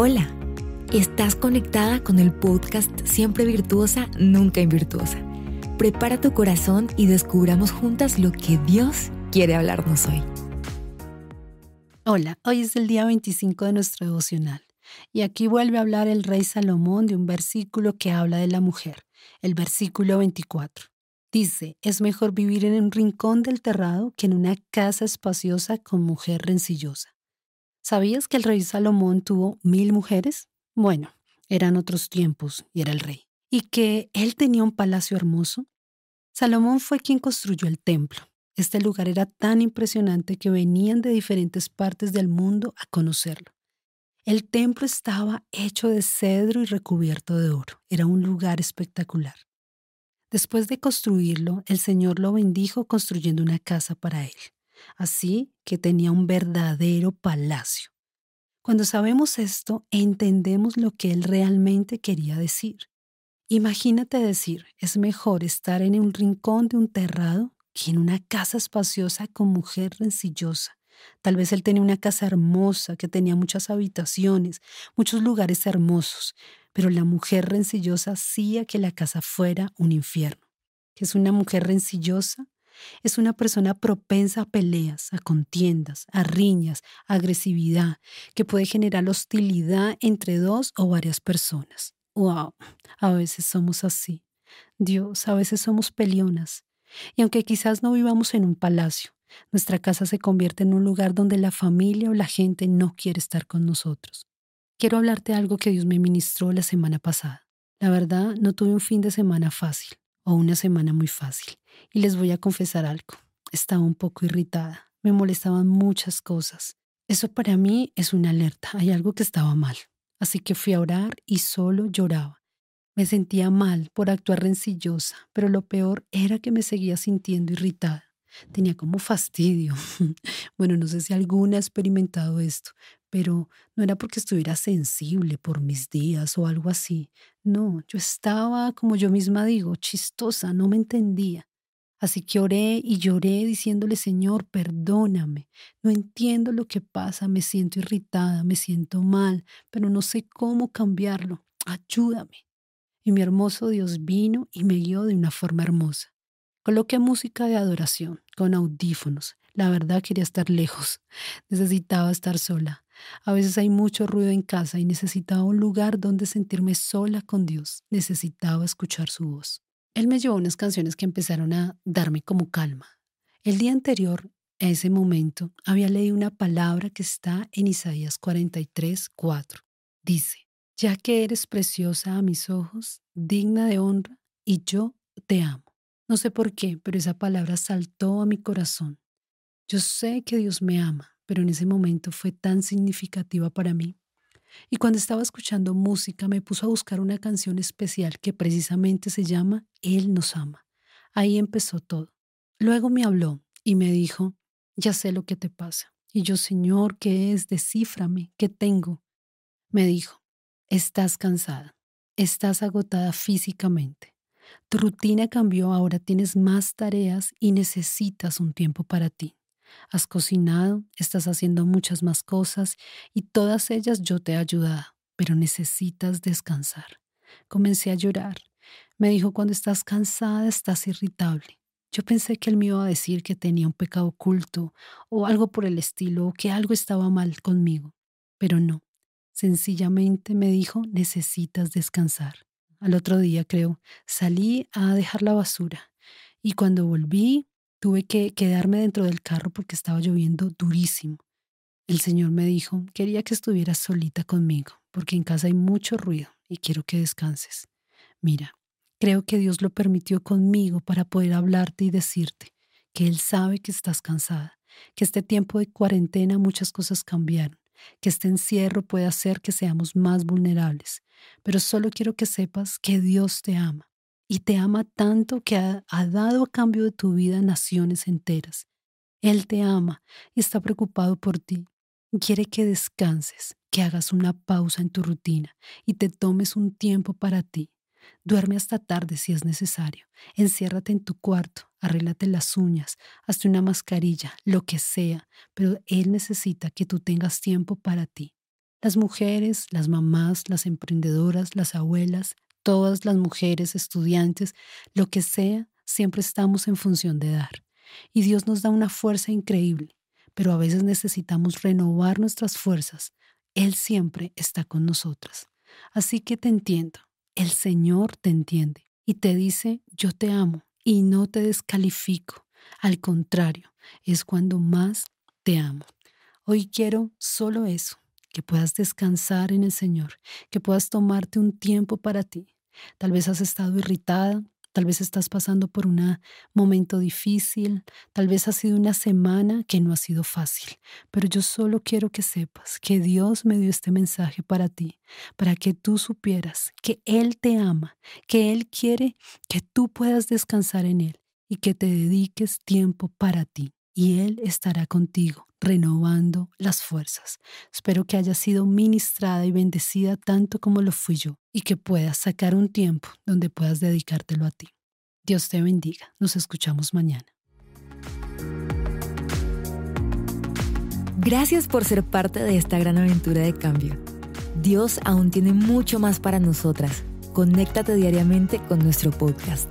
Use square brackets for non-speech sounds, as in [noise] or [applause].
Hola, estás conectada con el podcast Siempre Virtuosa, Nunca Invirtuosa. Prepara tu corazón y descubramos juntas lo que Dios quiere hablarnos hoy. Hola, hoy es el día 25 de nuestro devocional y aquí vuelve a hablar el rey Salomón de un versículo que habla de la mujer, el versículo 24. Dice, es mejor vivir en un rincón del terrado que en una casa espaciosa con mujer rencillosa. ¿Sabías que el rey Salomón tuvo mil mujeres? Bueno, eran otros tiempos y era el rey. ¿Y que él tenía un palacio hermoso? Salomón fue quien construyó el templo. Este lugar era tan impresionante que venían de diferentes partes del mundo a conocerlo. El templo estaba hecho de cedro y recubierto de oro. Era un lugar espectacular. Después de construirlo, el Señor lo bendijo construyendo una casa para él. Así que tenía un verdadero palacio. Cuando sabemos esto, entendemos lo que él realmente quería decir. Imagínate decir, es mejor estar en un rincón de un terrado que en una casa espaciosa con mujer rencillosa. Tal vez él tenía una casa hermosa que tenía muchas habitaciones, muchos lugares hermosos, pero la mujer rencillosa hacía que la casa fuera un infierno. ¿Qué es una mujer rencillosa? Es una persona propensa a peleas, a contiendas, a riñas, a agresividad, que puede generar hostilidad entre dos o varias personas. ¡Wow! A veces somos así. Dios, a veces somos pelionas. Y aunque quizás no vivamos en un palacio, nuestra casa se convierte en un lugar donde la familia o la gente no quiere estar con nosotros. Quiero hablarte de algo que Dios me ministró la semana pasada. La verdad, no tuve un fin de semana fácil o una semana muy fácil. Y les voy a confesar algo. Estaba un poco irritada. Me molestaban muchas cosas. Eso para mí es una alerta. Hay algo que estaba mal. Así que fui a orar y solo lloraba. Me sentía mal por actuar rencillosa, pero lo peor era que me seguía sintiendo irritada. Tenía como fastidio. [laughs] bueno, no sé si alguna ha experimentado esto, pero no era porque estuviera sensible por mis días o algo así. No, yo estaba, como yo misma digo, chistosa, no me entendía. Así que oré y lloré diciéndole, Señor, perdóname. No entiendo lo que pasa, me siento irritada, me siento mal, pero no sé cómo cambiarlo. Ayúdame. Y mi hermoso Dios vino y me guió de una forma hermosa. Coloqué música de adoración con audífonos. La verdad quería estar lejos. Necesitaba estar sola. A veces hay mucho ruido en casa y necesitaba un lugar donde sentirme sola con Dios. Necesitaba escuchar su voz. Él me llevó unas canciones que empezaron a darme como calma. El día anterior, a ese momento, había leído una palabra que está en Isaías 43, 4. Dice, ya que eres preciosa a mis ojos, digna de honra, y yo te amo. No sé por qué, pero esa palabra saltó a mi corazón. Yo sé que Dios me ama, pero en ese momento fue tan significativa para mí. Y cuando estaba escuchando música me puso a buscar una canción especial que precisamente se llama Él nos ama. Ahí empezó todo. Luego me habló y me dijo, ya sé lo que te pasa. Y yo, Señor, ¿qué es? Descíframe, ¿qué tengo? Me dijo, estás cansada, estás agotada físicamente, tu rutina cambió, ahora tienes más tareas y necesitas un tiempo para ti. Has cocinado, estás haciendo muchas más cosas y todas ellas yo te he ayudado, pero necesitas descansar. Comencé a llorar. Me dijo, cuando estás cansada estás irritable. Yo pensé que él me iba a decir que tenía un pecado oculto o algo por el estilo o que algo estaba mal conmigo, pero no. Sencillamente me dijo, necesitas descansar al otro día, creo, salí a dejar la basura y cuando volví tuve que quedarme dentro del carro porque estaba lloviendo durísimo. El Señor me dijo, quería que estuvieras solita conmigo porque en casa hay mucho ruido y quiero que descanses. Mira, creo que Dios lo permitió conmigo para poder hablarte y decirte que Él sabe que estás cansada, que este tiempo de cuarentena muchas cosas cambiaron que este encierro puede hacer que seamos más vulnerables, pero solo quiero que sepas que Dios te ama y te ama tanto que ha, dado a cambio de tu vida naciones enteras. Él te ama y está preocupado por ti. Quiere que descanses, que hagas una pausa en tu rutina y te tomes un tiempo para ti. Duerme hasta tarde si es necesario. Enciérrate en tu cuarto, arréglate las uñas, hazte una mascarilla, lo que sea, pero Él necesita que tú tengas tiempo para ti. Las mujeres, las mamás, las emprendedoras, las abuelas, todas las mujeres, estudiantes, lo que sea, siempre estamos en función de dar. Y Dios nos da una fuerza increíble, pero a veces necesitamos renovar nuestras fuerzas. Él siempre está con nosotras. Así que te entiendo, el Señor te entiende y te dice, yo te amo y no te descalifico. Al contrario, es cuando más te amo. Hoy quiero solo eso, que puedas descansar en el Señor, que puedas tomarte un tiempo para ti. Tal vez has estado irritada, tal vez estás pasando por un momento difícil, tal vez ha sido una semana que no ha sido fácil, pero yo solo quiero que sepas que Dios me dio este mensaje para ti, para que tú supieras que Él te ama, que Él quiere que tú puedas descansar en Él y que te dediques tiempo para ti y Él estará contigo, renovando las fuerzas. Espero que haya sido ministrada y bendecida tanto como lo fui yo y que puedas sacar un tiempo donde puedas dedicártelo a ti. Dios te bendiga. Nos escuchamos mañana. Gracias por ser parte de esta gran aventura de cambio. Dios aún tiene mucho más para nosotras. Conéctate diariamente con nuestro podcast.